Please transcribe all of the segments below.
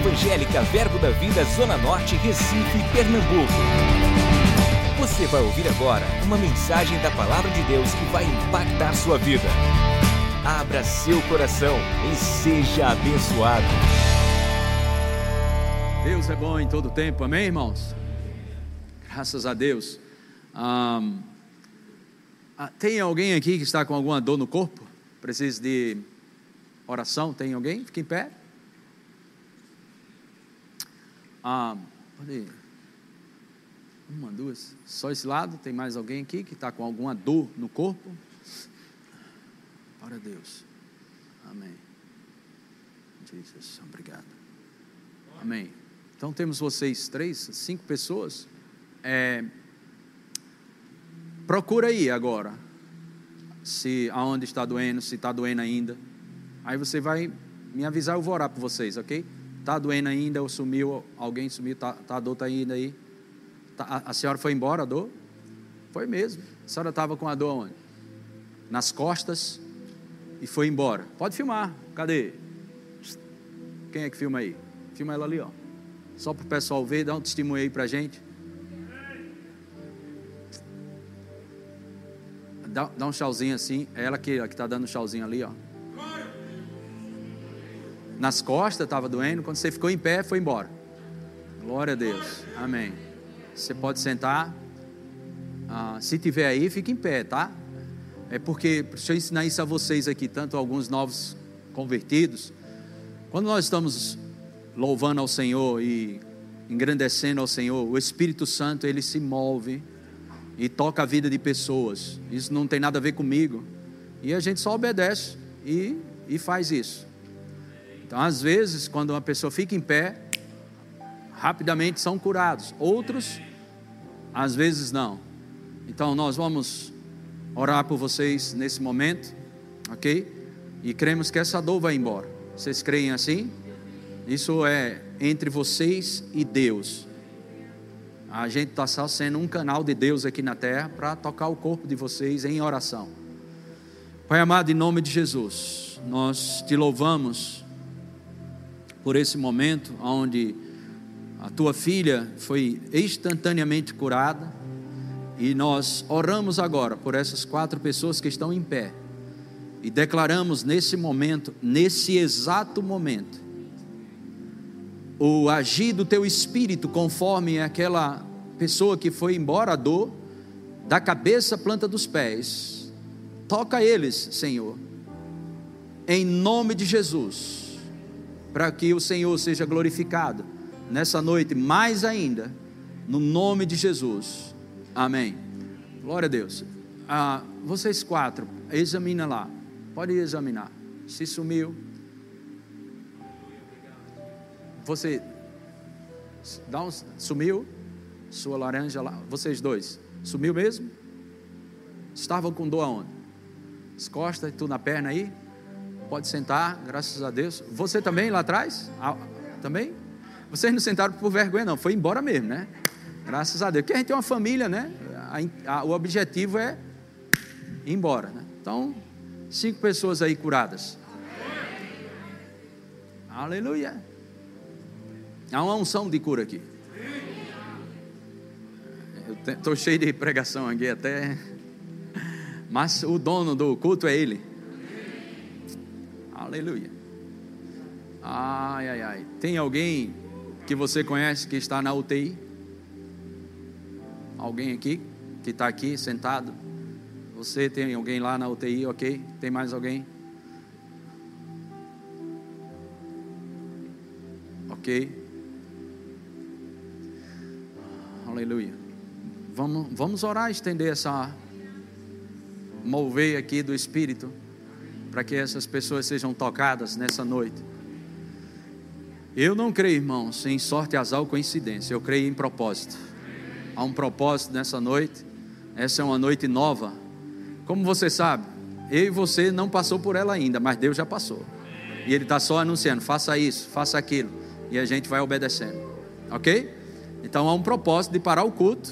Evangélica Verbo da Vida Zona Norte, Recife, Pernambuco. Você vai ouvir agora uma mensagem da Palavra de Deus que vai impactar sua vida. Abra seu coração e seja abençoado. Deus é bom em todo tempo, amém, irmãos? Graças a Deus. Ah, tem alguém aqui que está com alguma dor no corpo? Precisa de oração? Tem alguém? Fique em pé. Ah, Uma, duas. Só esse lado. Tem mais alguém aqui que está com alguma dor no corpo? Para Deus. Amém. Jesus, obrigado. Amém. Então temos vocês três, cinco pessoas. É, procura aí agora. Se aonde está doendo, se está doendo ainda. Aí você vai me avisar, eu vou orar por vocês, ok? Está doendo ainda, ou sumiu, alguém sumiu, tá, tá, a dor está ainda aí. Tá, a, a, senhora foi embora, a dor? Foi mesmo. A senhora estava com a dor onde? Nas costas e foi embora. Pode filmar, cadê? Quem é que filma aí? Filma ela ali, ó. Só para o pessoal ver, dá um testemunho aí para gente. Dá, dá um chauzinho assim, é ela que está dando um chauzinho ali, ó nas costas, estava doendo. Quando você ficou em pé, foi embora. Glória a Deus. Amém. Você pode sentar. Ah, se tiver aí, fique em pé, tá? É porque, deixa eu ensinar isso a vocês aqui, tanto alguns novos convertidos. Quando nós estamos louvando ao Senhor e engrandecendo ao Senhor, o Espírito Santo ele se move e toca a vida de pessoas. Isso não tem nada a ver comigo. E a gente só obedece e, e faz isso. Então, às vezes, quando uma pessoa fica em pé, rapidamente são curados. Outros, às vezes não. Então, nós vamos orar por vocês nesse momento, ok? E cremos que essa dor vai embora. Vocês creem assim? Isso é entre vocês e Deus. A gente está só sendo um canal de Deus aqui na terra para tocar o corpo de vocês em oração. Pai amado, em nome de Jesus, nós te louvamos por esse momento onde a tua filha foi instantaneamente curada. E nós oramos agora por essas quatro pessoas que estão em pé. E declaramos nesse momento, nesse exato momento, o agir do teu espírito conforme aquela pessoa que foi embora a dor, da cabeça à planta dos pés. Toca eles, Senhor, em nome de Jesus para que o Senhor seja glorificado nessa noite, mais ainda, no nome de Jesus. Amém. Glória a Deus. Ah, vocês quatro, examina lá. Pode examinar. Se sumiu. Você dá um, sumiu sua laranja lá. Vocês dois, sumiu mesmo? Estavam com dor aonde? As costas, tu na perna aí? Pode sentar, graças a Deus. Você também lá atrás? Ah, também? Vocês não sentaram por vergonha, não. Foi embora mesmo, né? Graças a Deus. Porque a gente tem uma família, né? A, a, o objetivo é ir embora, né? Então, cinco pessoas aí curadas. Aleluia. Há uma unção de cura aqui. Eu estou cheio de pregação aqui até. Mas o dono do culto é ele. Aleluia. Ai, ai, ai. Tem alguém que você conhece que está na UTI? Alguém aqui que está aqui sentado? Você tem alguém lá na UTI, ok? Tem mais alguém? Ok. Aleluia. Vamos, vamos orar, estender essa mover aqui do Espírito para que essas pessoas sejam tocadas nessa noite. Eu não creio, irmãos, em sorte, azar ou coincidência. Eu creio em propósito. Há um propósito nessa noite. Essa é uma noite nova. Como você sabe, eu e você não passou por ela ainda, mas Deus já passou. E Ele está só anunciando: faça isso, faça aquilo. E a gente vai obedecendo. Ok? Então há um propósito de parar o culto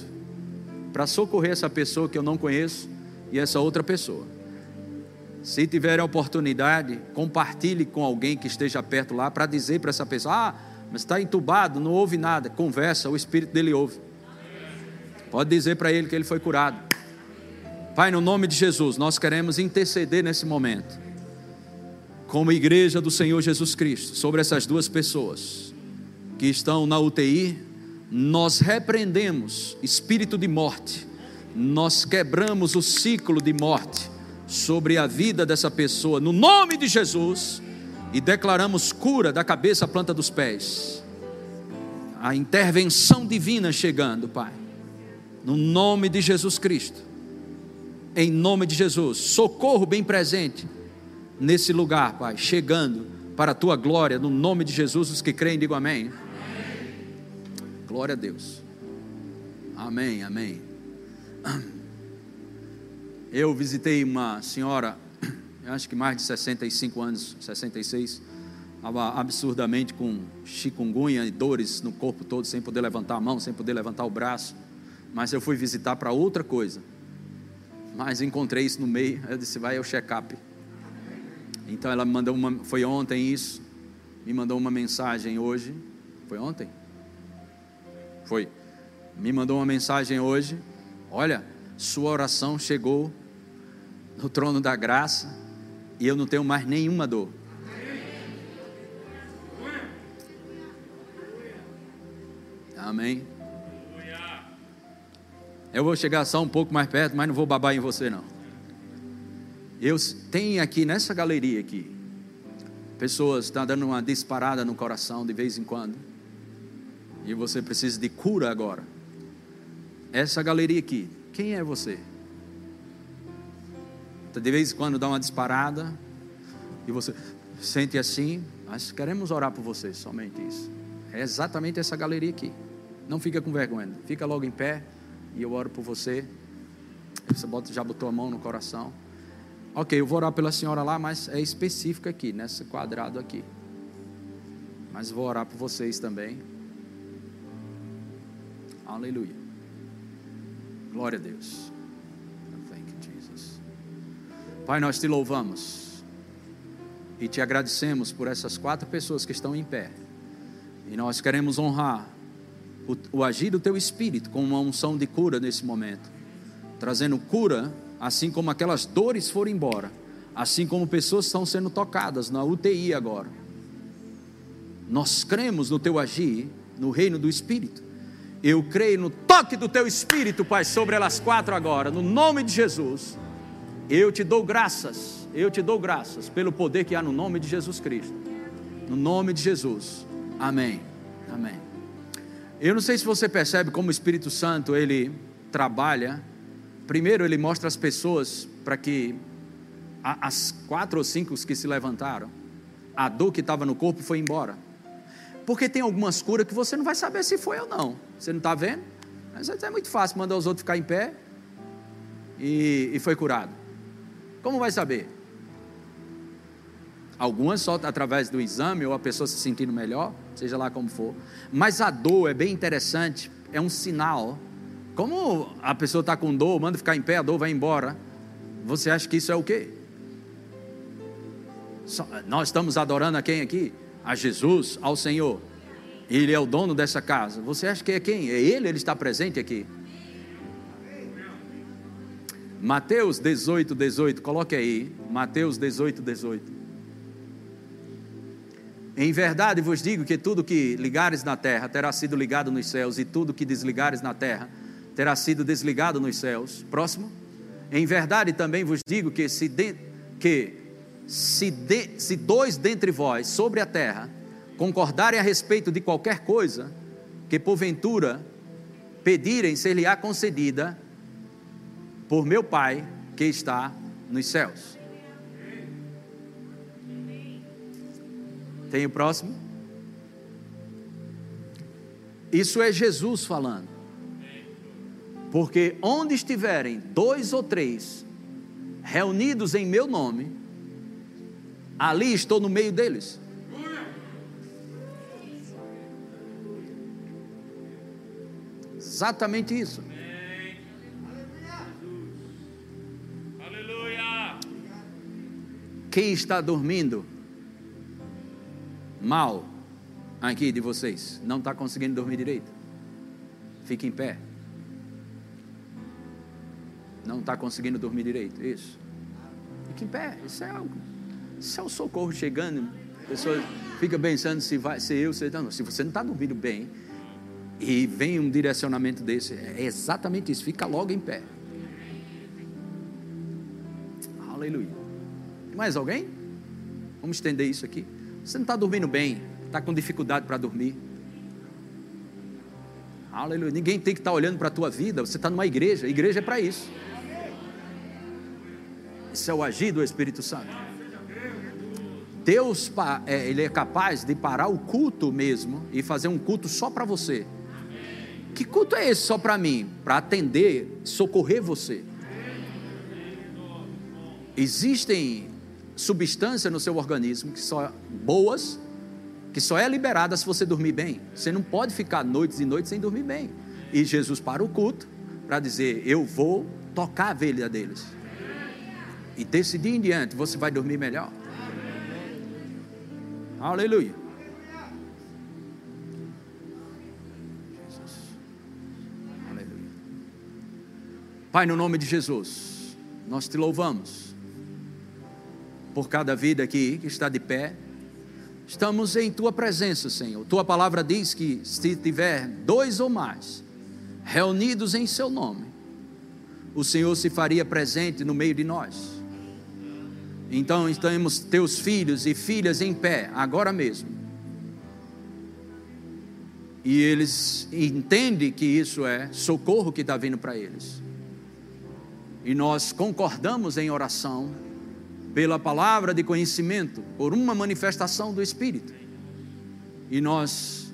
para socorrer essa pessoa que eu não conheço e essa outra pessoa. Se tiver a oportunidade, compartilhe com alguém que esteja perto lá para dizer para essa pessoa: ah, Mas está entubado, não ouve nada. Conversa, o espírito dele ouve. Pode dizer para ele que ele foi curado. Pai, no nome de Jesus, nós queremos interceder nesse momento, como igreja do Senhor Jesus Cristo, sobre essas duas pessoas que estão na UTI. Nós repreendemos espírito de morte, nós quebramos o ciclo de morte sobre a vida dessa pessoa, no nome de Jesus, e declaramos cura da cabeça à planta dos pés. A intervenção divina chegando, Pai no nome de Jesus Cristo. Em nome de Jesus. Socorro bem presente nesse lugar, Pai. Chegando para a tua glória. No nome de Jesus. Os que creem, digam amém. amém. Glória a Deus. Amém, amém. Eu visitei uma senhora, acho que mais de 65 anos, 66, estava absurdamente com chikungunya e dores no corpo todo, sem poder levantar a mão, sem poder levantar o braço mas eu fui visitar para outra coisa. Mas encontrei isso no meio, eu disse, vai ao check-up. Então ela me mandou uma, foi ontem isso, me mandou uma mensagem hoje. Foi ontem? Foi. Me mandou uma mensagem hoje. Olha, sua oração chegou no trono da graça e eu não tenho mais nenhuma dor. Amém. Eu vou chegar só um pouco mais perto, mas não vou babar em você não. Eu tenho aqui nessa galeria aqui pessoas estão dando uma disparada no coração de vez em quando. E você precisa de cura agora. Essa galeria aqui, quem é você? De vez em quando dá uma disparada e você sente assim, mas queremos orar por você, somente isso. É exatamente essa galeria aqui. Não fica com vergonha, fica logo em pé e eu oro por você. Você já botou a mão no coração. Ok, eu vou orar pela senhora lá, mas é específico aqui, nesse quadrado aqui. Mas vou orar por vocês também. Aleluia. Glória a Deus. Thank you, Jesus. Pai, nós te louvamos e te agradecemos por essas quatro pessoas que estão em pé. E nós queremos honrar o, o agir do teu espírito com uma unção de cura nesse momento, trazendo cura, assim como aquelas dores foram embora, assim como pessoas estão sendo tocadas na UTI agora. Nós cremos no teu agir, no reino do Espírito. Eu creio no toque do teu Espírito, Pai, sobre elas quatro agora, no nome de Jesus. Eu te dou graças, eu te dou graças pelo poder que há no nome de Jesus Cristo. No nome de Jesus. Amém. Amém. Eu não sei se você percebe como o Espírito Santo ele trabalha. Primeiro, ele mostra as pessoas para que as quatro ou cinco que se levantaram, a dor que estava no corpo foi embora. Porque tem algumas curas que você não vai saber se foi ou não. Você não está vendo? Mas é muito fácil mandar os outros ficar em pé e, e foi curado. Como vai saber? Algumas só através do exame ou a pessoa se sentindo melhor, seja lá como for. Mas a dor é bem interessante, é um sinal. Como a pessoa está com dor, manda ficar em pé, a dor vai embora. Você acha que isso é o quê? Nós estamos adorando a quem aqui? A Jesus, ao Senhor. Ele é o dono dessa casa. Você acha que é quem? É Ele, Ele está presente aqui. Mateus 18, 18, coloque aí. Mateus 18, 18. Em verdade vos digo que tudo que ligares na terra terá sido ligado nos céus, e tudo que desligares na terra terá sido desligado nos céus. Próximo. Em verdade também vos digo que se, de, que se, de, se dois dentre vós sobre a terra concordarem a respeito de qualquer coisa que porventura pedirem, ser-lhe-á concedida por meu Pai que está nos céus. Tem o próximo? Isso é Jesus falando. Porque onde estiverem dois ou três reunidos em meu nome, ali estou no meio deles. Exatamente isso. Quem está dormindo? mal, aqui de vocês não está conseguindo dormir direito? Fique em pé. Não está conseguindo dormir direito, isso. Fique em pé. Isso é, algo, isso é o socorro chegando. A pessoa fica pensando se vai ser eu, se não. Se você não está dormindo bem e vem um direcionamento desse, é exatamente isso. Fica logo em pé. Aleluia. Mais alguém? Vamos estender isso aqui. Você não está dormindo bem, está com dificuldade para dormir. Aleluia. Ninguém tem que estar tá olhando para a tua vida. Você está numa igreja. A igreja é para isso. Isso é o agir do Espírito Santo. Deus, é, ele é capaz de parar o culto mesmo e fazer um culto só para você. Que culto é esse só para mim? Para atender, socorrer você. Existem substâncias no seu organismo que são boas, que só é liberada se você dormir bem. Você não pode ficar noites e noites sem dormir bem. E Jesus para o culto para dizer: Eu vou tocar a velha deles. E desse dia em diante você vai dormir melhor. Aleluia. Jesus. Aleluia. Pai, no nome de Jesus, nós te louvamos por cada vida aqui que está de pé. Estamos em tua presença, Senhor. Tua palavra diz que se tiver dois ou mais reunidos em seu nome, o Senhor se faria presente no meio de nós. Então estamos teus filhos e filhas em pé, agora mesmo. E eles entendem que isso é socorro que está vindo para eles. E nós concordamos em oração pela palavra de conhecimento, por uma manifestação do Espírito. E nós,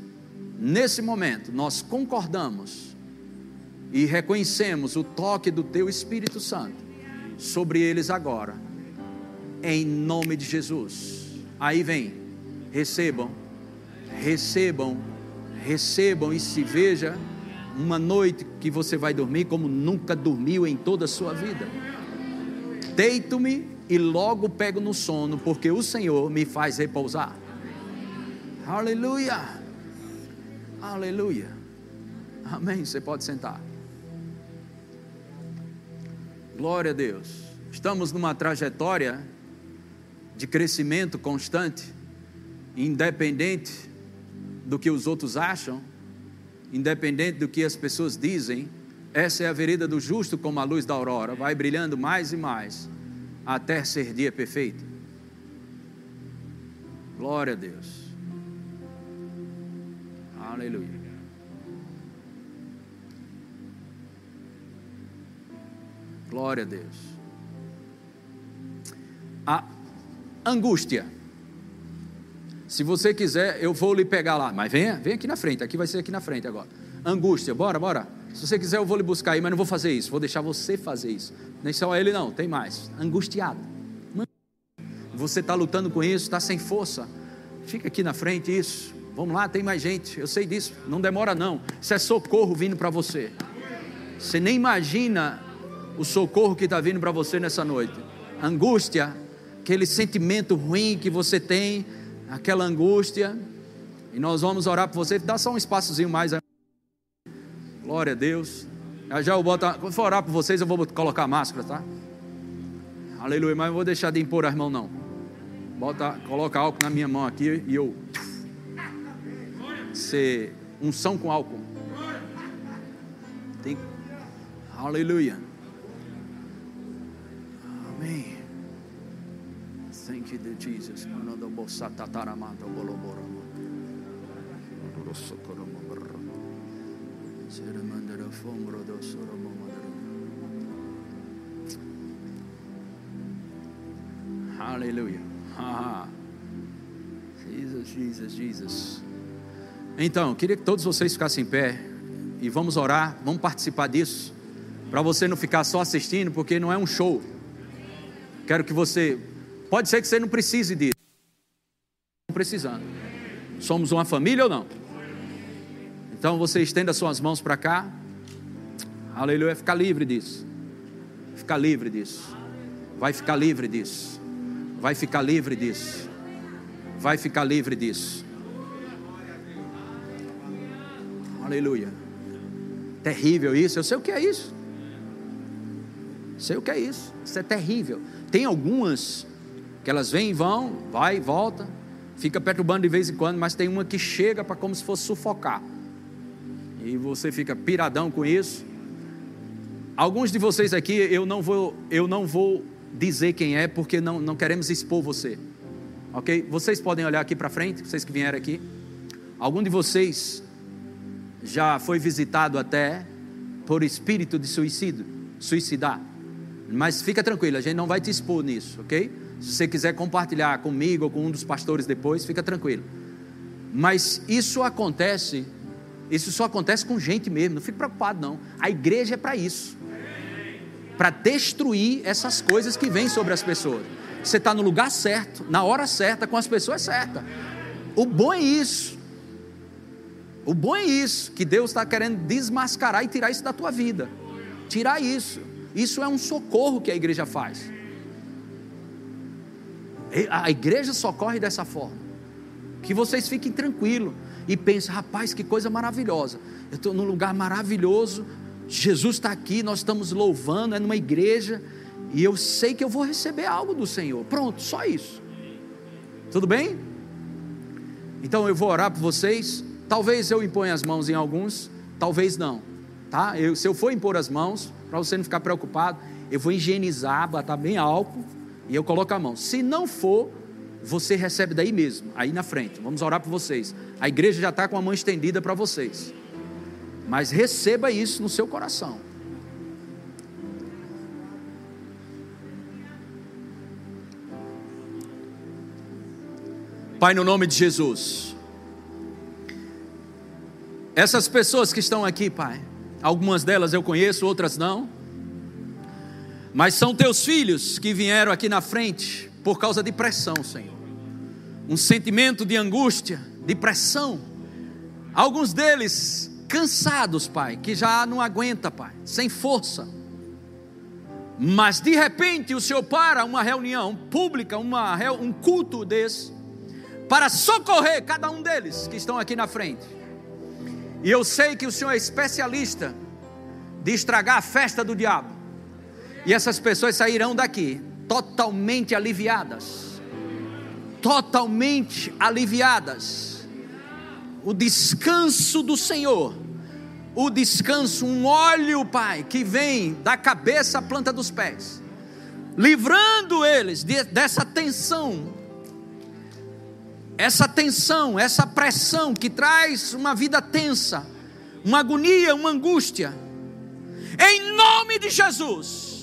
nesse momento, nós concordamos e reconhecemos o toque do Teu Espírito Santo sobre eles agora em nome de Jesus. Aí vem, recebam, recebam, recebam e se veja uma noite que você vai dormir como nunca dormiu em toda a sua vida. Deito-me e logo pego no sono, porque o Senhor me faz repousar. Aleluia! Aleluia! Amém. Você pode sentar. Glória a Deus. Estamos numa trajetória de crescimento constante, independente do que os outros acham, independente do que as pessoas dizem, essa é a vereda do justo como a luz da aurora, vai brilhando mais e mais, até ser dia perfeito. Glória a Deus. Aleluia. Glória a Deus. A angústia. Se você quiser, eu vou lhe pegar lá. Mas venha, vem aqui na frente. Aqui vai ser aqui na frente agora. Angústia, bora, bora. Se você quiser, eu vou lhe buscar aí, mas não vou fazer isso. Vou deixar você fazer isso. Nem só ele, não. Tem mais. Angustiado. Você está lutando com isso, está sem força. Fica aqui na frente, isso. Vamos lá, tem mais gente. Eu sei disso. Não demora, não. Isso é socorro vindo para você. Você nem imagina o socorro que está vindo para você nessa noite. Angústia aquele sentimento ruim que você tem, aquela angústia. E nós vamos orar por você. Dá só um espaçozinho mais. Glória a Deus. Já, já eu boto, quando for orar por vocês, eu vou colocar a máscara, tá? Aleluia, mas não vou deixar de impor as mãos, não. Bota, coloca álcool na minha mão aqui e eu. Ser unção com álcool. Tem. Aleluia. Amém. Thank you, Jesus. Aleluia. Jesus, Jesus, Jesus. Então, queria que todos vocês ficassem em pé e vamos orar, vamos participar disso, para você não ficar só assistindo, porque não é um show. Quero que você Pode ser que você não precise disso. Não precisando. Somos uma família ou não? Então você estenda suas mãos para cá. Aleluia. Ficar livre disso. Ficar livre disso. Vai ficar livre disso. Vai ficar livre disso. Vai ficar livre disso. Aleluia. Terrível isso, eu sei o que é isso. Sei o que é isso. Isso é terrível. Tem algumas que elas vêm e vão, vai e volta, fica perturbando de vez em quando, mas tem uma que chega para como se fosse sufocar. E você fica piradão com isso. Alguns de vocês aqui eu não vou, eu não vou dizer quem é, porque não, não queremos expor você. Ok? Vocês podem olhar aqui para frente, vocês que vieram aqui. Algum de vocês já foi visitado até por espírito de suicídio, suicidar. Mas fica tranquilo, a gente não vai te expor nisso, ok? Se você quiser compartilhar comigo ou com um dos pastores depois, fica tranquilo. Mas isso acontece, isso só acontece com gente mesmo, não fique preocupado não. A igreja é para isso. Para destruir essas coisas que vêm sobre as pessoas. Você está no lugar certo, na hora certa, com as pessoas certas. O bom é isso. O bom é isso, que Deus está querendo desmascarar e tirar isso da tua vida. Tirar isso. Isso é um socorro que a igreja faz. A igreja socorre dessa forma. Que vocês fiquem tranquilos e pensem, rapaz, que coisa maravilhosa. Eu estou num lugar maravilhoso. Jesus está aqui, nós estamos louvando, é numa igreja, e eu sei que eu vou receber algo do Senhor. Pronto, só isso. Tudo bem? Então eu vou orar por vocês. Talvez eu imponha as mãos em alguns, talvez não. Tá? Eu, se eu for impor as mãos, para você não ficar preocupado, eu vou higienizar, botar bem álcool e eu coloco a mão. Se não for, você recebe daí mesmo, aí na frente. Vamos orar por vocês. A igreja já está com a mão estendida para vocês. Mas receba isso no seu coração. Pai, no nome de Jesus. Essas pessoas que estão aqui, Pai, algumas delas eu conheço, outras não. Mas são teus filhos que vieram aqui na frente por causa de pressão, Senhor. Um sentimento de angústia, de pressão. Alguns deles cansados, Pai, que já não aguenta, Pai, sem força. Mas de repente o Senhor para uma reunião pública, uma, um culto desse, para socorrer cada um deles que estão aqui na frente. E eu sei que o Senhor é especialista de estragar a festa do diabo. E essas pessoas sairão daqui totalmente aliviadas. Totalmente aliviadas. O descanso do Senhor. O descanso, um óleo, Pai, que vem da cabeça à planta dos pés, livrando eles de, dessa tensão, essa tensão, essa pressão que traz uma vida tensa, uma agonia, uma angústia. Em nome de Jesus,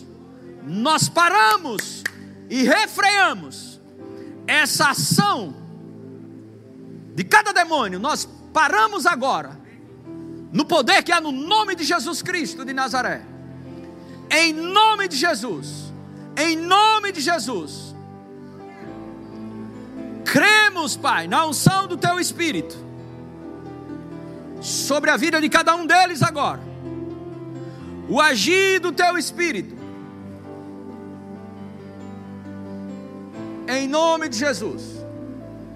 nós paramos e refreamos essa ação de cada demônio. Nós paramos agora, no poder que há no nome de Jesus Cristo de Nazaré. Em nome de Jesus, em nome de Jesus. Cremos, Pai, na unção do Teu Espírito sobre a vida de cada um deles agora o agir do teu espírito. Em nome de Jesus.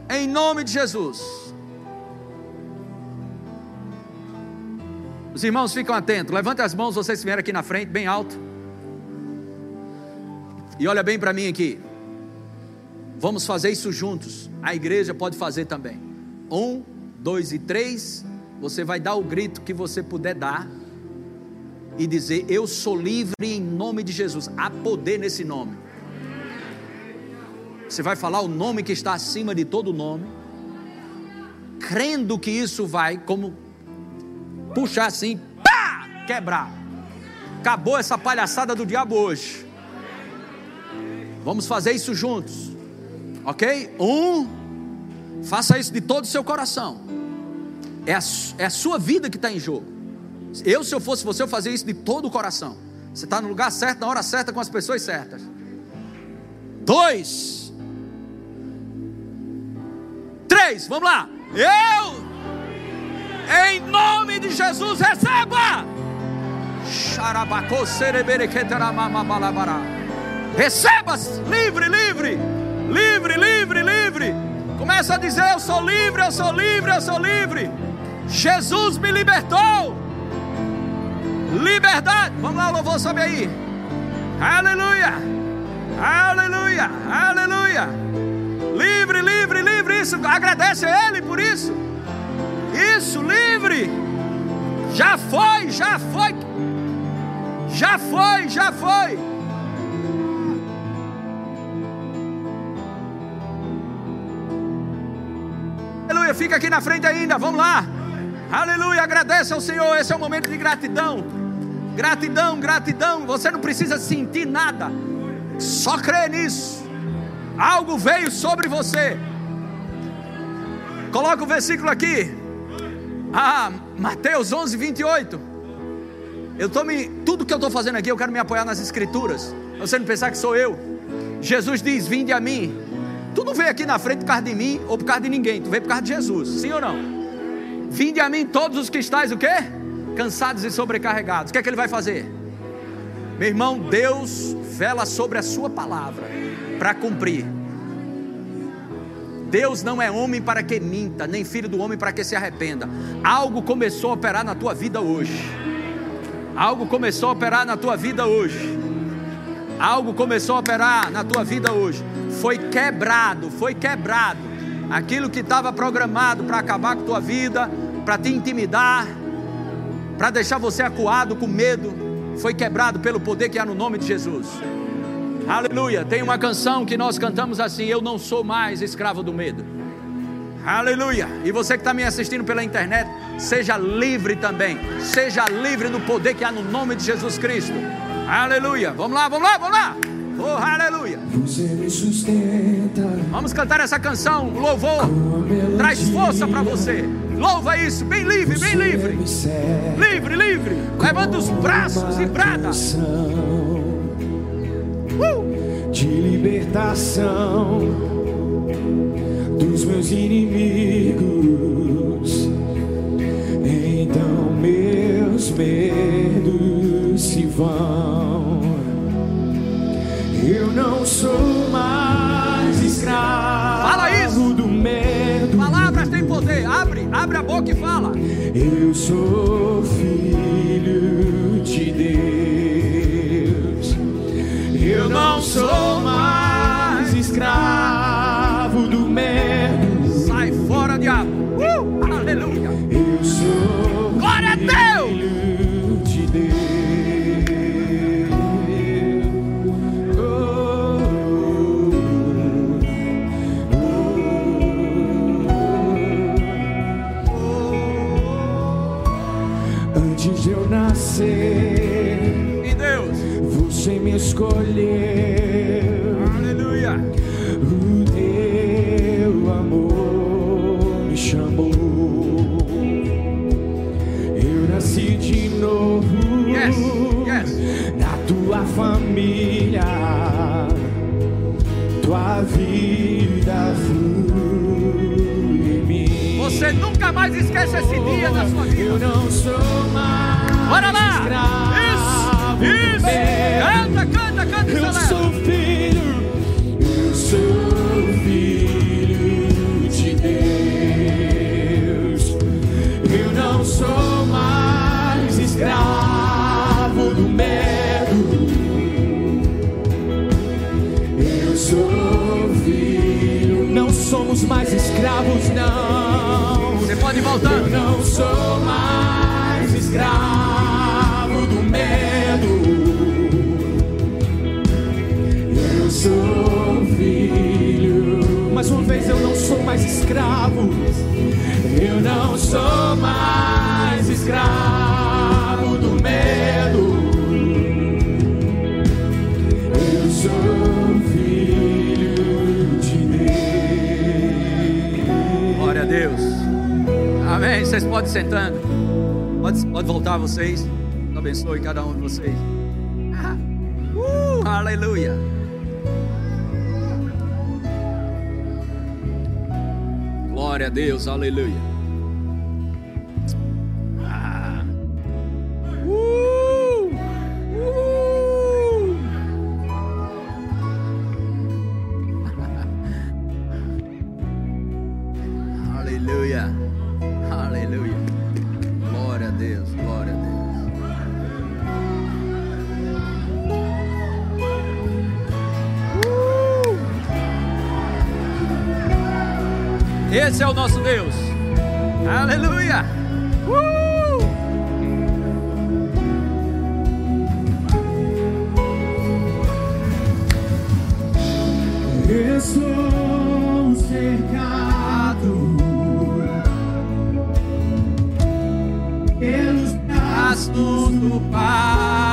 Em nome de Jesus. Os irmãos ficam atentos. Levante as mãos, vocês vieram aqui na frente, bem alto. E olha bem para mim aqui. Vamos fazer isso juntos. A igreja pode fazer também. Um, dois e três. Você vai dar o grito que você puder dar e dizer: Eu sou livre em nome de Jesus. Há poder nesse nome. Você vai falar o nome que está acima de todo nome, crendo que isso vai, como puxar assim, pá, quebrar. Acabou essa palhaçada do diabo hoje. Vamos fazer isso juntos, ok? Um, faça isso de todo o seu coração. É a, é a sua vida que está em jogo. Eu, se eu fosse você, eu fazia isso de todo o coração. Você está no lugar certo, na hora certa, com as pessoas certas. Dois. Três, vamos lá. Eu, em nome de Jesus, receba. Receba, livre, livre, livre, livre, livre. Começa a dizer: Eu sou livre, eu sou livre, eu sou livre. Jesus me libertou. Liberdade. Vamos lá, louvor, sobe aí. Aleluia. Aleluia. Aleluia. Livre, livre, livre. Isso. Agradece a Ele por isso. Isso, livre. Já foi, já foi. Já foi, já foi. Aleluia, fica aqui na frente ainda, vamos lá. Aleluia, agradece ao Senhor. Esse é o momento de gratidão. Gratidão, gratidão. Você não precisa sentir nada, só crê nisso. Algo veio sobre você. Coloca o versículo aqui. Ah, Mateus 11, 28. Eu tô me, tudo que eu estou fazendo aqui, eu quero me apoiar nas escrituras. Você não pensar que sou eu. Jesus diz: Vinde a mim. Tu não veio aqui na frente por causa de mim ou por causa de ninguém. Tu veio por causa de Jesus. Sim ou não? Vinde a mim todos os que estáis o quê? Cansados e sobrecarregados. O que é que ele vai fazer? Meu irmão, Deus vela sobre a sua palavra para cumprir. Deus não é homem para que minta, nem filho do homem para que se arrependa. Algo começou a operar na tua vida hoje. Algo começou a operar na tua vida hoje. Algo começou a operar na tua vida hoje. Foi quebrado, foi quebrado. Aquilo que estava programado para acabar com tua vida, para te intimidar, para deixar você acuado com medo, foi quebrado pelo poder que há no nome de Jesus. Aleluia. Tem uma canção que nós cantamos assim: Eu não sou mais escravo do medo. Aleluia. E você que está me assistindo pela internet, seja livre também. Seja livre do poder que há no nome de Jesus Cristo. Aleluia. Vamos lá, vamos lá, vamos lá. Oh, aleluia. Você me sustenta. Vamos cantar essa canção. Louvor traz força para você. Louva isso, bem livre, bem livre. Livre, livre. Levanta os braços e brada. Uh! Libertação dos meus inimigos. Então meus medos se vão. Eu não sou mais escravo Fala isso. do medo. Palavras têm poder. Abre, abre a boca e fala. Eu sou filho de Deus. Eu não sou mais esquece esse dia da sua vida. Eu não sou mais Bora lá! escravo Isso! Isso! Canta, canta, canta e Eu celebra. sou filho, eu sou filho de Deus. Eu não sou mais escravo do medo. Eu sou filho, não somos mais escravos, não. Eu não sou mais escravo do medo. Eu sou filho. Mais uma vez, eu não sou mais escravo. Eu não sou mais escravo Vocês podem sentando. Pode, pode voltar vocês. Deus abençoe cada um de vocês. Ah. Uh, aleluia. Glória a Deus, aleluia. Esse é o nosso Deus. Aleluia. Uh! Estou cercado pelos braços do Pai.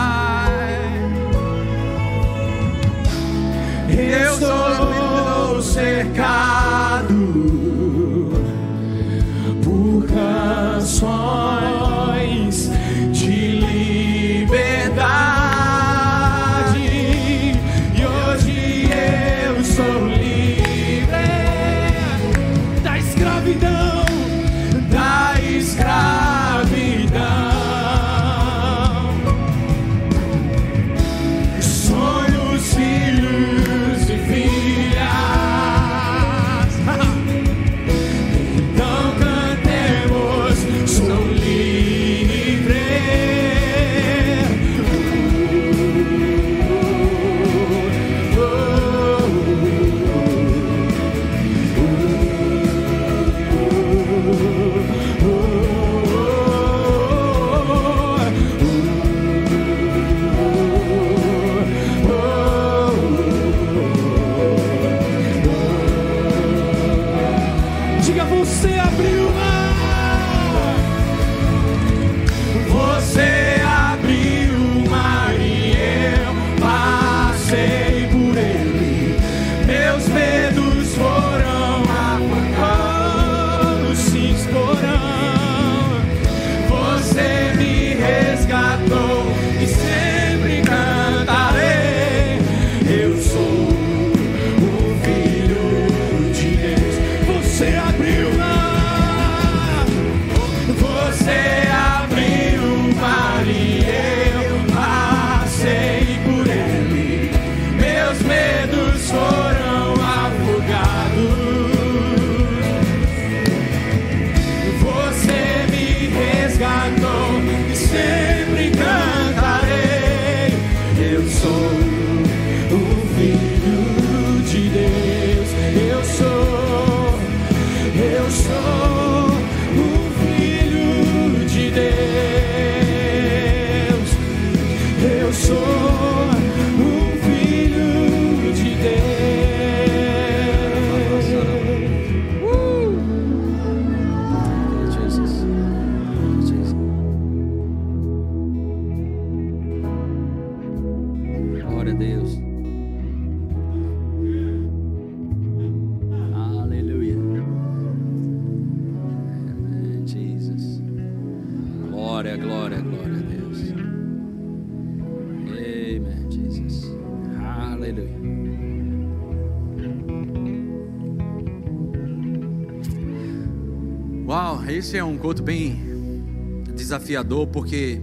Culto bem desafiador porque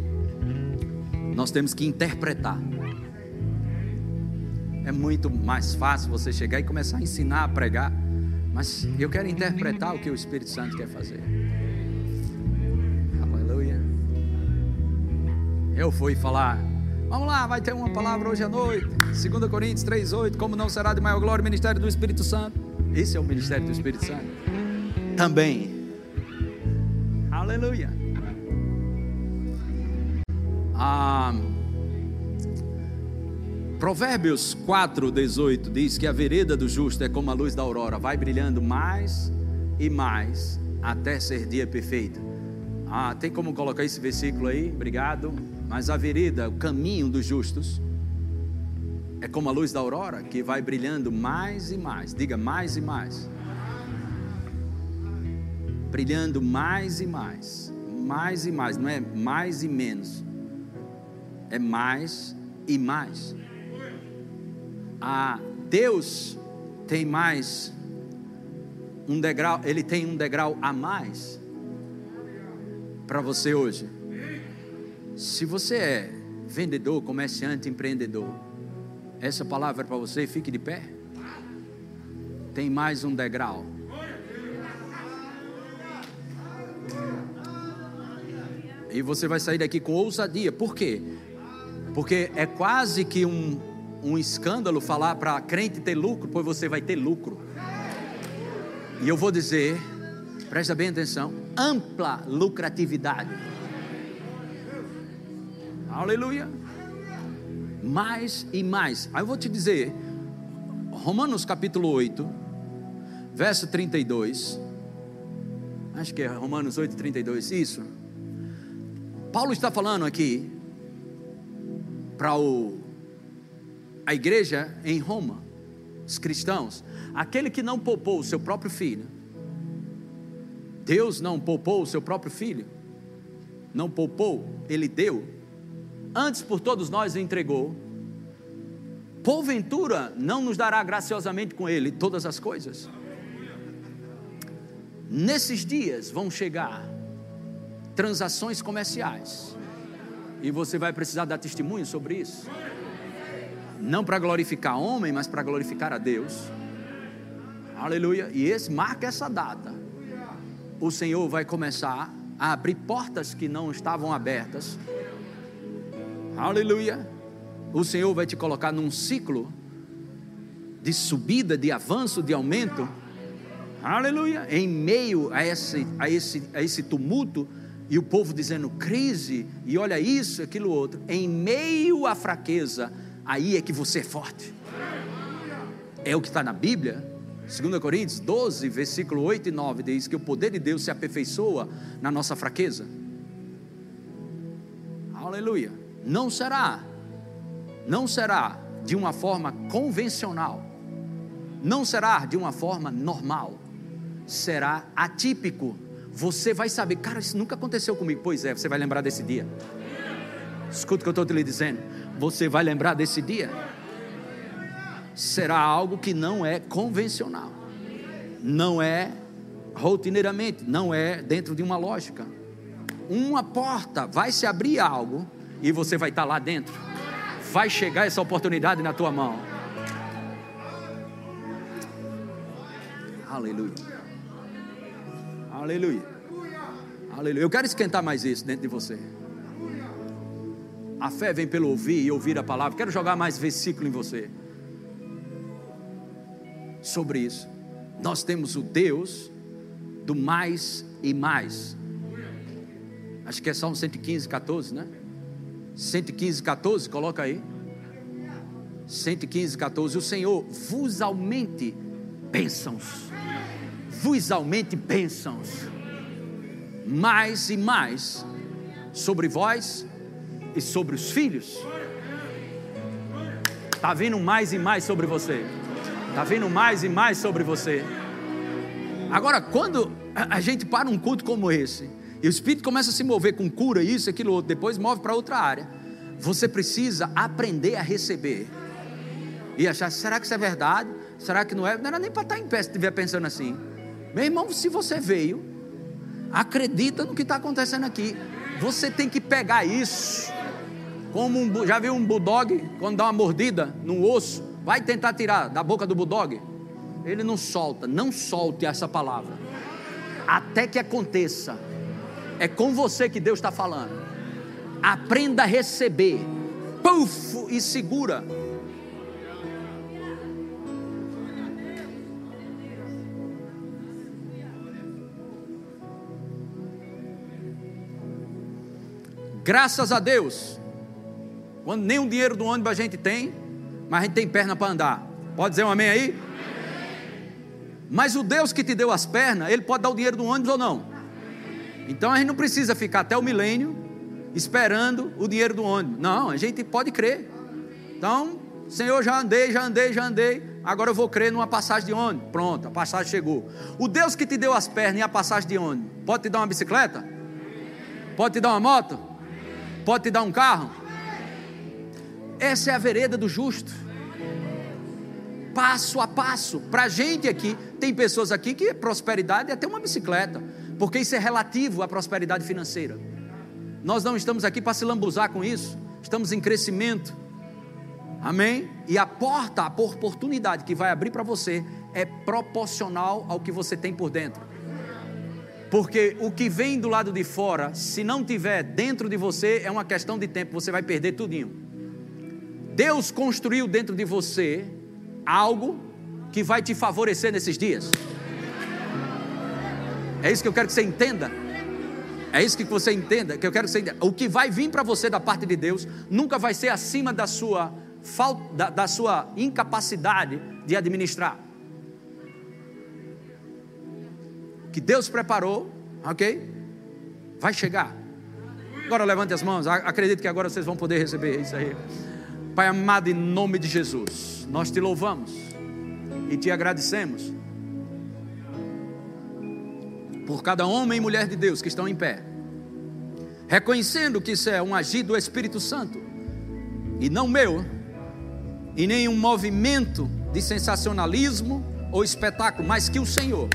nós temos que interpretar. É muito mais fácil você chegar e começar a ensinar a pregar, mas eu quero interpretar o que o Espírito Santo quer fazer. Aleluia. Eu fui falar, vamos lá, vai ter uma palavra hoje à noite. 2 Coríntios 3:8, como não será de maior glória o ministério do Espírito Santo? Esse é o ministério do Espírito Santo. Também. Aleluia. Ah, Provérbios 4, 18 diz que a vereda do justo é como a luz da aurora, vai brilhando mais e mais até ser dia perfeito. Ah, tem como colocar esse versículo aí? Obrigado. Mas a vereda, o caminho dos justos, é como a luz da aurora que vai brilhando mais e mais. Diga mais e mais. Brilhando mais e mais. Mais e mais. Não é mais e menos. É mais e mais. Ah, Deus tem mais um degrau, Ele tem um degrau a mais para você hoje. Se você é vendedor, comerciante, empreendedor, essa palavra é para você, fique de pé. Tem mais um degrau. E você vai sair daqui com ousadia. Por quê? Porque é quase que um, um escândalo falar para crente ter lucro, pois você vai ter lucro. E eu vou dizer, presta bem atenção, ampla lucratividade. Aleluia. Mais e mais. Aí eu vou te dizer, Romanos capítulo 8, verso 32. Acho que é Romanos 8, 32. Isso. Paulo está falando aqui para a igreja em Roma, os cristãos, aquele que não poupou o seu próprio filho. Deus não poupou o seu próprio filho. Não poupou, ele deu. Antes por todos nós o entregou porventura não nos dará graciosamente com Ele todas as coisas? Nesses dias vão chegar transações comerciais, e você vai precisar dar testemunho sobre isso. Não para glorificar homem, mas para glorificar a Deus. Aleluia. E esse marca essa data. O Senhor vai começar a abrir portas que não estavam abertas. Aleluia o Senhor vai te colocar num ciclo de subida, de avanço, de aumento. Aleluia! Em meio a esse, a esse, a esse tumulto, e o povo dizendo crise, e olha isso, aquilo outro, em meio à fraqueza, aí é que você é forte. É o que está na Bíblia. 2 Coríntios 12, versículo 8 e 9 diz que o poder de Deus se aperfeiçoa na nossa fraqueza. Aleluia. Não será não será de uma forma convencional, não será de uma forma normal, será atípico. Você vai saber, cara, isso nunca aconteceu comigo. Pois é, você vai lembrar desse dia. Escuta o que eu estou te dizendo. Você vai lembrar desse dia. Será algo que não é convencional, não é rotineiramente, não é dentro de uma lógica. Uma porta vai se abrir algo e você vai estar lá dentro vai chegar essa oportunidade na tua mão. Aleluia. Aleluia. Aleluia. Eu quero esquentar mais isso dentro de você. A fé vem pelo ouvir e ouvir a palavra. Quero jogar mais versículo em você. Sobre isso. Nós temos o Deus do mais e mais. Acho que é Salmo 115, 14, né? 115, 14, coloca aí. 115, 14. O Senhor vos aumente bênçãos. Vos aumente bênçãos. Mais e mais sobre vós e sobre os filhos. Está vindo mais e mais sobre você. Está vindo mais e mais sobre você. Agora, quando a gente para um culto como esse, e o Espírito começa a se mover com cura, isso, aquilo, outro, depois move para outra área. Você precisa aprender a receber. E achar, será que isso é verdade? Será que não é? Não era nem para estar em pé se estiver pensando assim. Meu irmão, se você veio, acredita no que está acontecendo aqui. Você tem que pegar isso. Como um, já viu um bulldog quando dá uma mordida no osso, vai tentar tirar da boca do bulldog? Ele não solta, não solte essa palavra. Até que aconteça é com você que Deus está falando. Aprenda a receber. Puf! E segura. Graças a Deus. Quando nem o dinheiro do ônibus a gente tem, mas a gente tem perna para andar. Pode dizer um amém aí? Mas o Deus que te deu as pernas, Ele pode dar o dinheiro do ônibus ou não? Então a gente não precisa ficar até o milênio esperando o dinheiro do ônibus. Não, a gente pode crer. Então, Senhor, já andei, já andei, já andei. Agora eu vou crer numa passagem de ônibus. Pronto, a passagem chegou. O Deus que te deu as pernas e a passagem de ônibus, pode te dar uma bicicleta? Pode te dar uma moto? Pode te dar um carro? Essa é a vereda do justo. Passo a passo. Para a gente aqui, tem pessoas aqui que prosperidade é ter uma bicicleta porque isso é relativo à prosperidade financeira. Nós não estamos aqui para se lambuzar com isso, estamos em crescimento. Amém? E a porta, a oportunidade que vai abrir para você é proporcional ao que você tem por dentro. Porque o que vem do lado de fora, se não tiver dentro de você, é uma questão de tempo, você vai perder tudinho. Deus construiu dentro de você algo que vai te favorecer nesses dias. É isso que eu quero que você entenda. É isso que você entenda, que eu quero que você entenda. O que vai vir para você da parte de Deus nunca vai ser acima da sua falta, da, da sua incapacidade de administrar. Que Deus preparou, ok? Vai chegar. Agora levante as mãos. Acredito que agora vocês vão poder receber isso aí. Pai amado, em nome de Jesus, nós te louvamos e te agradecemos por cada homem e mulher de Deus que estão em pé, reconhecendo que isso é um agir do Espírito Santo e não meu, e nem um movimento de sensacionalismo ou espetáculo, mas que o Senhor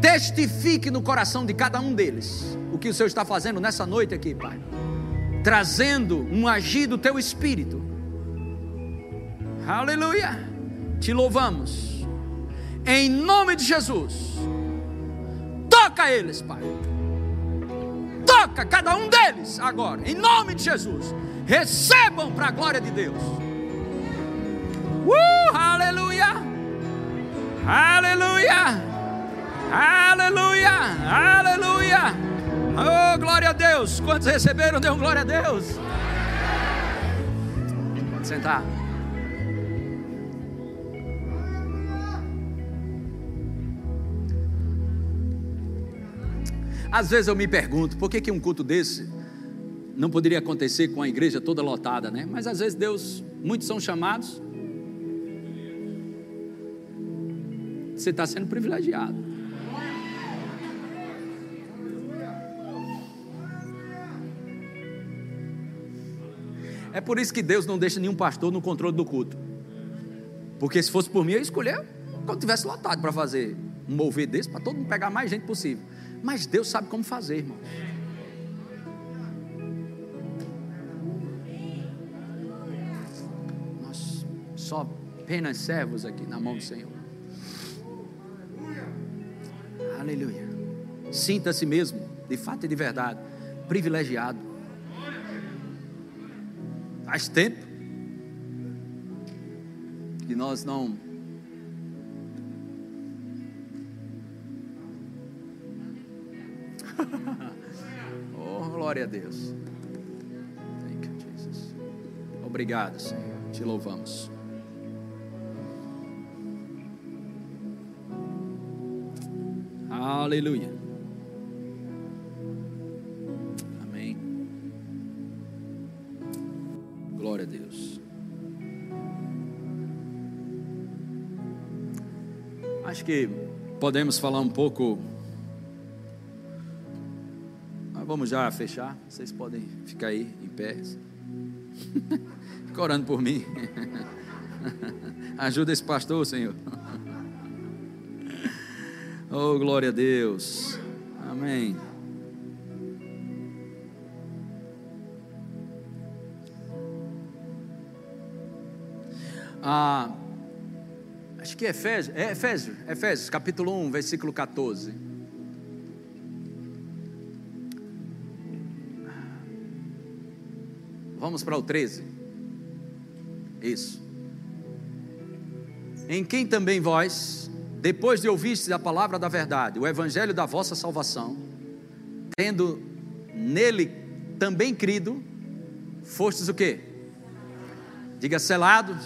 testifique no coração de cada um deles o que o Senhor está fazendo nessa noite aqui, Pai, trazendo um agir do teu Espírito. Aleluia! Te louvamos, em nome de Jesus Toca eles, Pai. Toca cada um deles agora, em nome de Jesus. Recebam para a glória de Deus. Uh, aleluia! Aleluia! Aleluia! Aleluia! Oh, glória a Deus! Quantos receberam? Deu glória a Deus! Pode sentar. Às vezes eu me pergunto, por que, que um culto desse não poderia acontecer com a igreja toda lotada, né? Mas às vezes Deus, muitos são chamados. Você está sendo privilegiado. É por isso que Deus não deixa nenhum pastor no controle do culto. Porque se fosse por mim, eu escolher quando tivesse lotado para fazer um mover desse, para todo mundo pegar mais gente possível. Mas Deus sabe como fazer, irmão. Nós só apenas servos aqui na mão do Senhor. Aleluia. Sinta-se mesmo, de fato e de verdade, privilegiado. Faz tempo que nós não oh, glória a Deus. Thank you, Jesus. Obrigado, Senhor. Te louvamos. Aleluia. Que podemos falar um pouco Vamos já fechar. Vocês podem ficar aí em pé. Fica orando por mim. Ajuda esse pastor, Senhor. Oh, glória a Deus. Amém. Ah, Efésios, é Efésios, Efésios, capítulo 1, versículo 14. Vamos para o 13. Isso. Em quem também vós, depois de ouvistes a palavra da verdade, o evangelho da vossa salvação, tendo nele também crido, fostes o quê? Diga selados.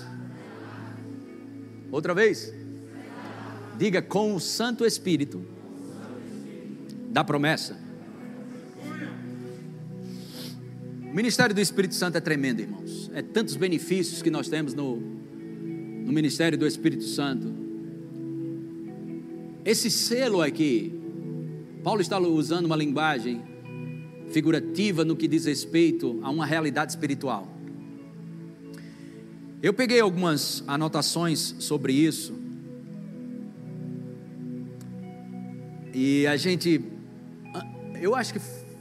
Outra vez. Diga com o Santo Espírito da promessa O ministério do Espírito Santo é tremendo, irmãos. É tantos benefícios que nós temos no, no ministério do Espírito Santo. Esse selo aqui, Paulo está usando uma linguagem figurativa no que diz respeito a uma realidade espiritual. Eu peguei algumas anotações sobre isso. E a gente, eu acho que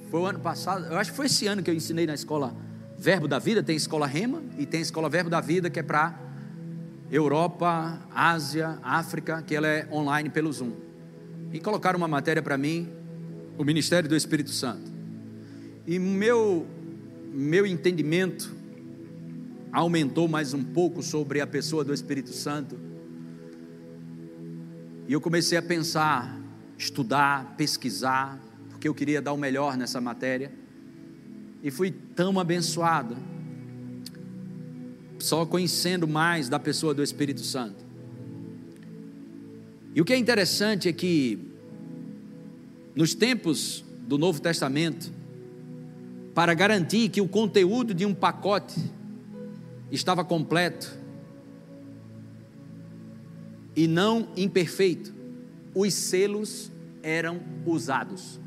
foi o ano passado, eu acho que foi esse ano que eu ensinei na escola Verbo da Vida, tem escola Rema e tem escola Verbo da Vida que é para Europa, Ásia, África, que ela é online pelo Zoom. E colocaram uma matéria para mim, o Ministério do Espírito Santo. E meu meu entendimento aumentou mais um pouco sobre a pessoa do Espírito Santo. E eu comecei a pensar estudar, pesquisar, porque eu queria dar o melhor nessa matéria. E fui tão abençoado, só conhecendo mais da pessoa do Espírito Santo. E o que é interessante é que, nos tempos do Novo Testamento, para garantir que o conteúdo de um pacote estava completo e não imperfeito, os selos eram usados.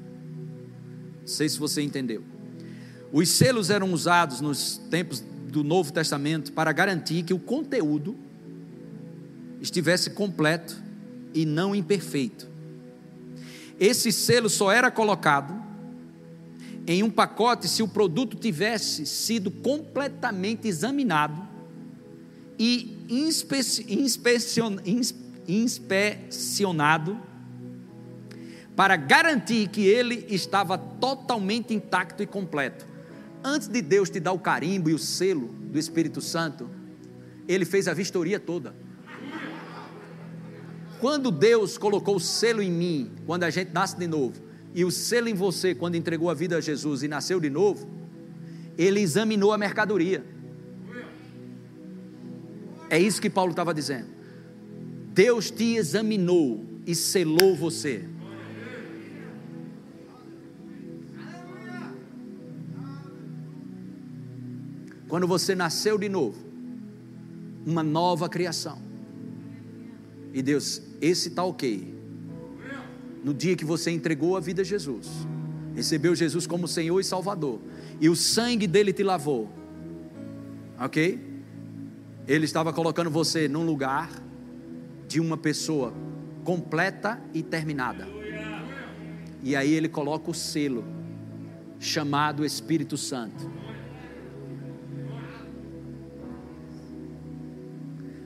Não sei se você entendeu. Os selos eram usados nos tempos do Novo Testamento para garantir que o conteúdo estivesse completo e não imperfeito. Esse selo só era colocado em um pacote se o produto tivesse sido completamente examinado e inspecionado para garantir que ele estava totalmente intacto e completo. Antes de Deus te dar o carimbo e o selo do Espírito Santo, ele fez a vistoria toda. Quando Deus colocou o selo em mim, quando a gente nasce de novo, e o selo em você, quando entregou a vida a Jesus e nasceu de novo, ele examinou a mercadoria. É isso que Paulo estava dizendo. Deus te examinou e selou você. Quando você nasceu de novo, uma nova criação. E Deus, esse está ok. No dia que você entregou a vida a Jesus, recebeu Jesus como Senhor e Salvador, e o sangue dele te lavou, ok? Ele estava colocando você num lugar de uma pessoa completa e terminada. E aí ele coloca o selo chamado Espírito Santo.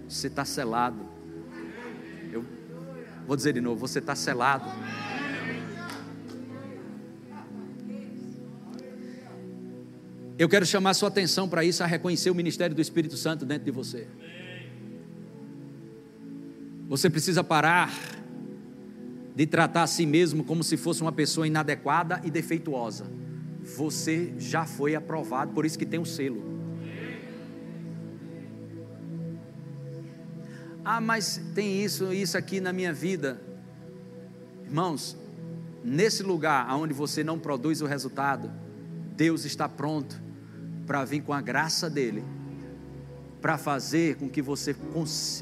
Você está selado. Vou dizer de novo: você está selado. Eu quero chamar sua atenção para isso, a reconhecer o ministério do Espírito Santo dentro de você. Você precisa parar de tratar a si mesmo como se fosse uma pessoa inadequada e defeituosa. Você já foi aprovado, por isso que tem o um selo. Ah, mas tem isso, isso aqui na minha vida. Irmãos, nesse lugar onde você não produz o resultado, Deus está pronto para vir com a graça dele, para fazer com que você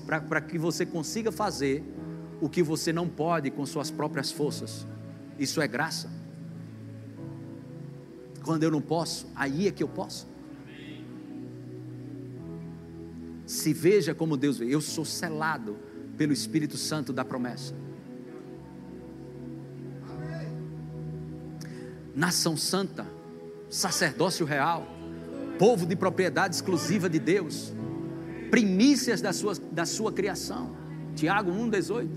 para que você consiga fazer o que você não pode com suas próprias forças. Isso é graça. Quando eu não posso, aí é que eu posso. Se veja como Deus vê. Eu sou selado pelo Espírito Santo da promessa. Nação santa, sacerdócio real, povo de propriedade exclusiva de Deus, primícias da sua, da sua criação. Tiago 1,18.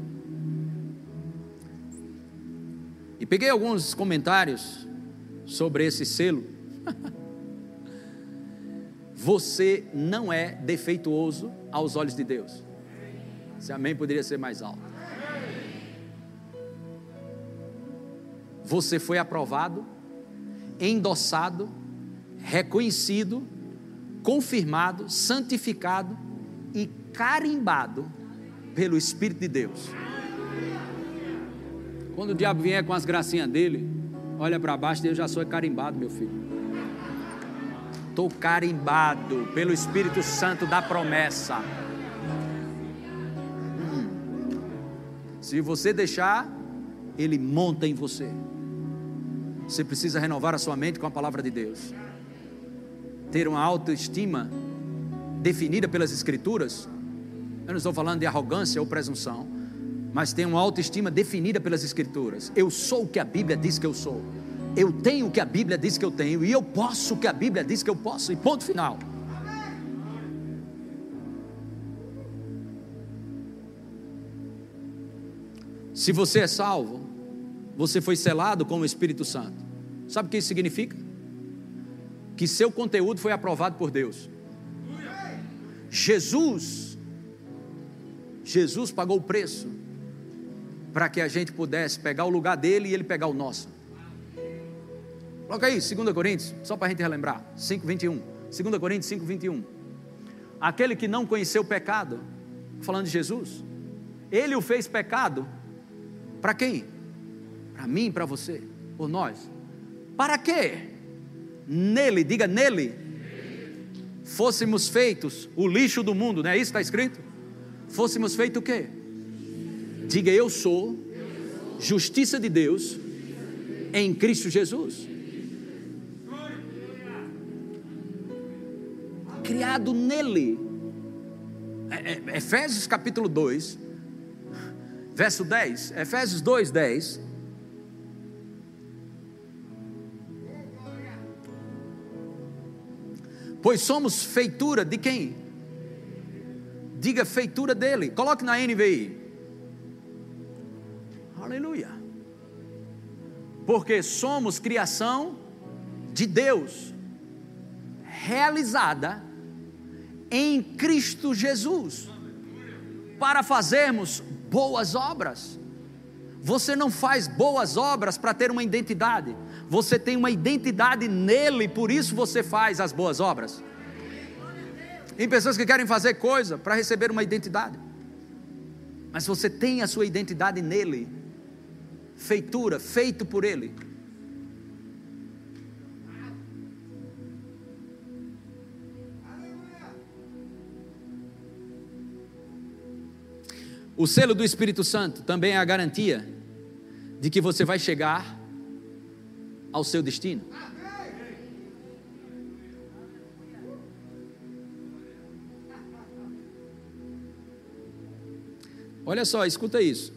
E peguei alguns comentários sobre esse selo. Você não é defeituoso aos olhos de Deus. Se amém poderia ser mais alto. Você foi aprovado, endossado, reconhecido, confirmado, santificado e carimbado pelo Espírito de Deus. Quando o diabo vier com as gracinhas dele, olha para baixo eu já sou carimbado, meu filho estou carimbado pelo Espírito Santo da promessa. Se você deixar, ele monta em você. Você precisa renovar a sua mente com a palavra de Deus. Ter uma autoestima definida pelas Escrituras. Eu não estou falando de arrogância ou presunção, mas tem uma autoestima definida pelas Escrituras. Eu sou o que a Bíblia diz que eu sou eu tenho o que a Bíblia diz que eu tenho, e eu posso o que a Bíblia diz que eu posso, e ponto final. Se você é salvo, você foi selado com o Espírito Santo. Sabe o que isso significa? Que seu conteúdo foi aprovado por Deus. Jesus, Jesus pagou o preço para que a gente pudesse pegar o lugar dele e ele pegar o nosso. Coloca aí, 2 Coríntios, só para a gente relembrar, 5, 21. 2 Coríntios 5, 21. Aquele que não conheceu o pecado, falando de Jesus, ele o fez pecado, para quem? Para mim, para você, por nós. Para quê? Nele, diga nele, fôssemos feitos o lixo do mundo, não é isso que está escrito? Fôssemos feitos o quê? Diga eu sou justiça de Deus em Cristo Jesus. Criado nele. É, é, Efésios capítulo 2, verso 10. Efésios 2, 10. Pois somos feitura de quem? Diga feitura dele. Coloque na NVI. Aleluia. Porque somos criação de Deus, realizada em Cristo Jesus, para fazermos boas obras. Você não faz boas obras para ter uma identidade, você tem uma identidade nele, por isso você faz as boas obras. Tem pessoas que querem fazer coisa para receber uma identidade, mas você tem a sua identidade nele, feitura, feito por ele. O selo do Espírito Santo também é a garantia de que você vai chegar ao seu destino. Olha só, escuta isso.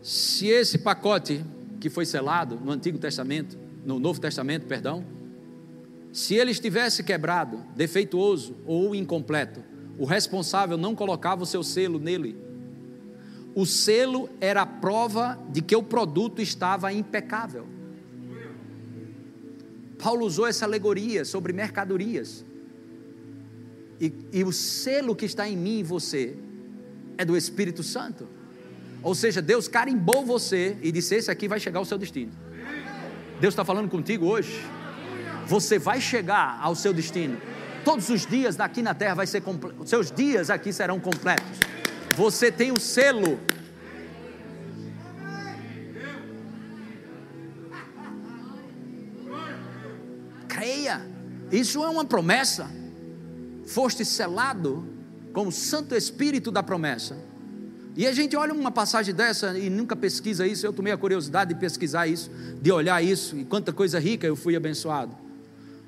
Se esse pacote que foi selado no Antigo Testamento, no Novo Testamento, perdão, se ele estivesse quebrado, defeituoso ou incompleto, o responsável não colocava o seu selo nele. O selo era a prova de que o produto estava impecável. Paulo usou essa alegoria sobre mercadorias. E, e, o selo que está em mim e você é do Espírito Santo. Ou seja, Deus carimbou você e disse: Esse aqui vai chegar ao seu destino. Deus está falando contigo hoje. Você vai chegar ao seu destino. Todos os dias daqui na terra vai ser completo. Seus dias aqui serão completos. Você tem o selo. Creia. Isso é uma promessa. Foste selado com o Santo Espírito da promessa. E a gente olha uma passagem dessa e nunca pesquisa isso. Eu tomei a curiosidade de pesquisar isso, de olhar isso, e quanta coisa rica eu fui abençoado.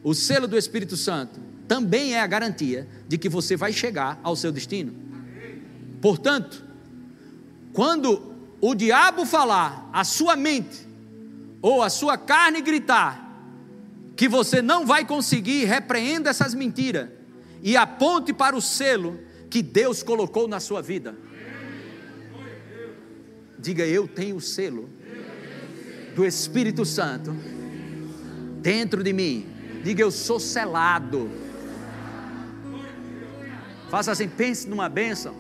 O selo do Espírito Santo também é a garantia de que você vai chegar ao seu destino. Portanto, quando o diabo falar, a sua mente ou a sua carne gritar que você não vai conseguir, repreenda essas mentiras e aponte para o selo que Deus colocou na sua vida. Diga, eu tenho o selo do Espírito Santo dentro de mim. Diga, eu sou selado. Faça assim, pense numa bênção.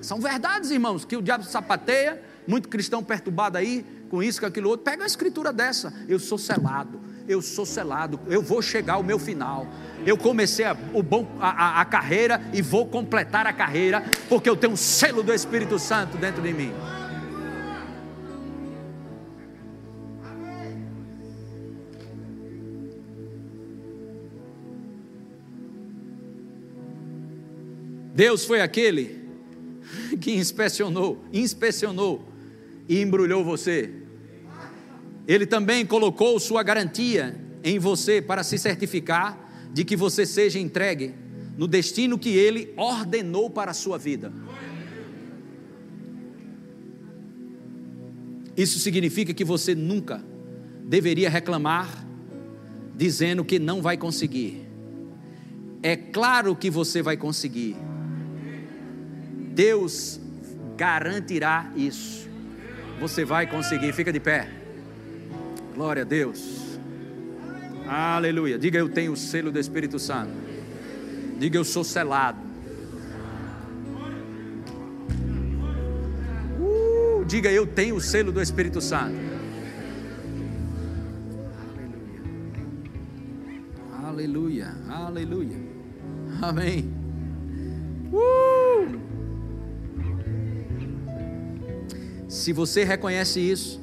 São verdades, irmãos, que o diabo sapateia, muito cristão perturbado aí, com isso, com aquilo outro. Pega uma escritura dessa. Eu sou selado, eu sou selado, eu vou chegar ao meu final. Eu comecei a, o bom, a, a, a carreira e vou completar a carreira, porque eu tenho um selo do Espírito Santo dentro de mim. Deus foi aquele que inspecionou, inspecionou e embrulhou você. Ele também colocou sua garantia em você para se certificar de que você seja entregue no destino que ele ordenou para a sua vida. Isso significa que você nunca deveria reclamar dizendo que não vai conseguir. É claro que você vai conseguir. Deus garantirá isso. Você vai conseguir, fica de pé. Glória a Deus. Aleluia. Diga eu tenho o selo do Espírito Santo. Diga eu sou selado. Uh, diga eu tenho o selo do Espírito Santo. Aleluia. Aleluia. Aleluia. Amém. Se você reconhece isso,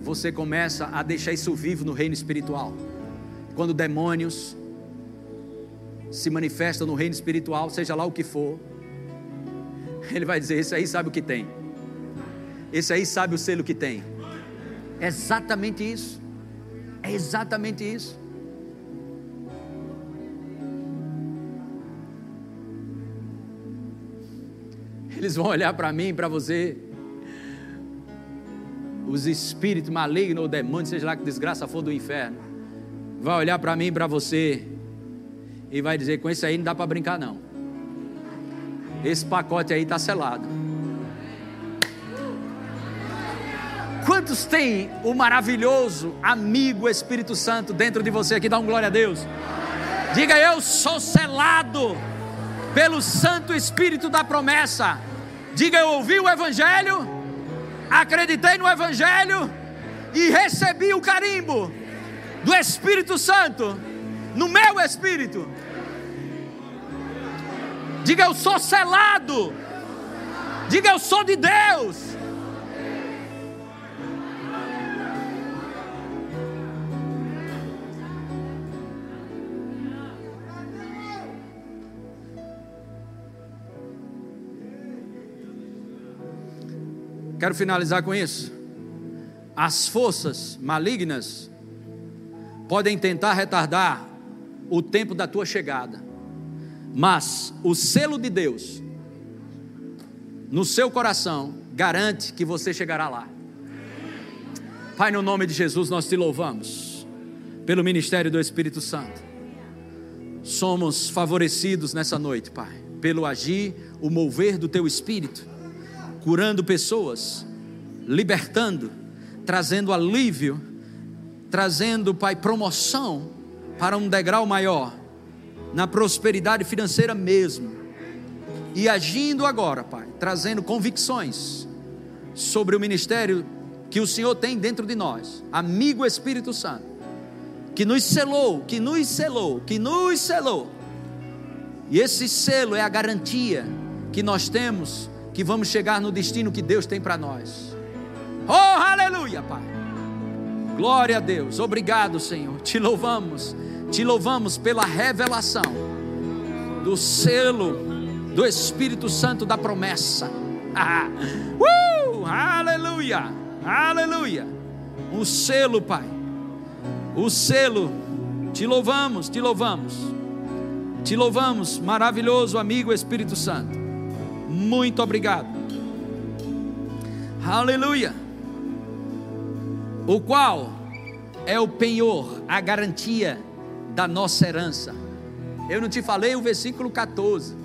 você começa a deixar isso vivo no reino espiritual. Quando demônios se manifestam no reino espiritual, seja lá o que for, ele vai dizer: Esse aí sabe o que tem. Esse aí sabe o selo que tem. É exatamente isso. É exatamente isso. Eles vão olhar para mim, para você. Os espíritos malignos ou demônios, seja lá que desgraça for do inferno, vai olhar para mim, para você e vai dizer: com esse aí não dá para brincar não. Esse pacote aí está selado. Quantos tem o maravilhoso amigo Espírito Santo dentro de você aqui? Dá um glória a Deus. Diga eu sou selado pelo Santo Espírito da promessa. Diga eu ouvi o Evangelho, acreditei no Evangelho e recebi o carimbo do Espírito Santo no meu espírito. Diga eu sou selado. Diga eu sou de Deus. Quero finalizar com isso. As forças malignas podem tentar retardar o tempo da tua chegada, mas o selo de Deus no seu coração garante que você chegará lá. Pai, no nome de Jesus, nós te louvamos pelo ministério do Espírito Santo. Somos favorecidos nessa noite, Pai, pelo agir, o mover do teu espírito curando pessoas, libertando, trazendo alívio, trazendo, Pai, promoção para um degrau maior, na prosperidade financeira mesmo. E agindo agora, Pai, trazendo convicções sobre o ministério que o Senhor tem dentro de nós, amigo Espírito Santo, que nos selou, que nos selou, que nos selou. E esse selo é a garantia que nós temos que vamos chegar no destino que Deus tem para nós. Oh, aleluia, Pai. Glória a Deus. Obrigado, Senhor. Te louvamos. Te louvamos pela revelação do selo do Espírito Santo da promessa. Uh, aleluia. Aleluia. O selo, Pai. O selo. Te louvamos, te louvamos. Te louvamos, maravilhoso amigo Espírito Santo. Muito obrigado. Aleluia. O qual é o penhor, a garantia da nossa herança. Eu não te falei o versículo 14.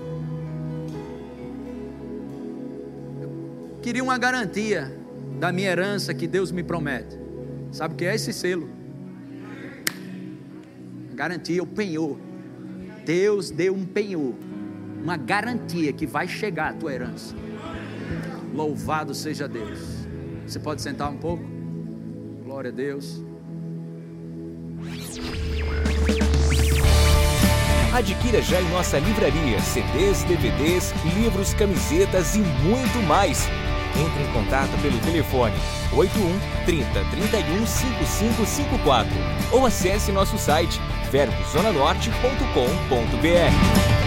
Eu queria uma garantia da minha herança que Deus me promete. Sabe o que é esse selo? Garantia, o penhor. Deus deu um penhor uma garantia que vai chegar a tua herança. Louvado seja Deus. Você pode sentar um pouco? Glória a Deus. Adquira já em nossa livraria CDs, DVDs, livros, camisetas e muito mais. Entre em contato pelo telefone 81 30 31 5554 ou acesse nosso site verbozonanorte.com.br.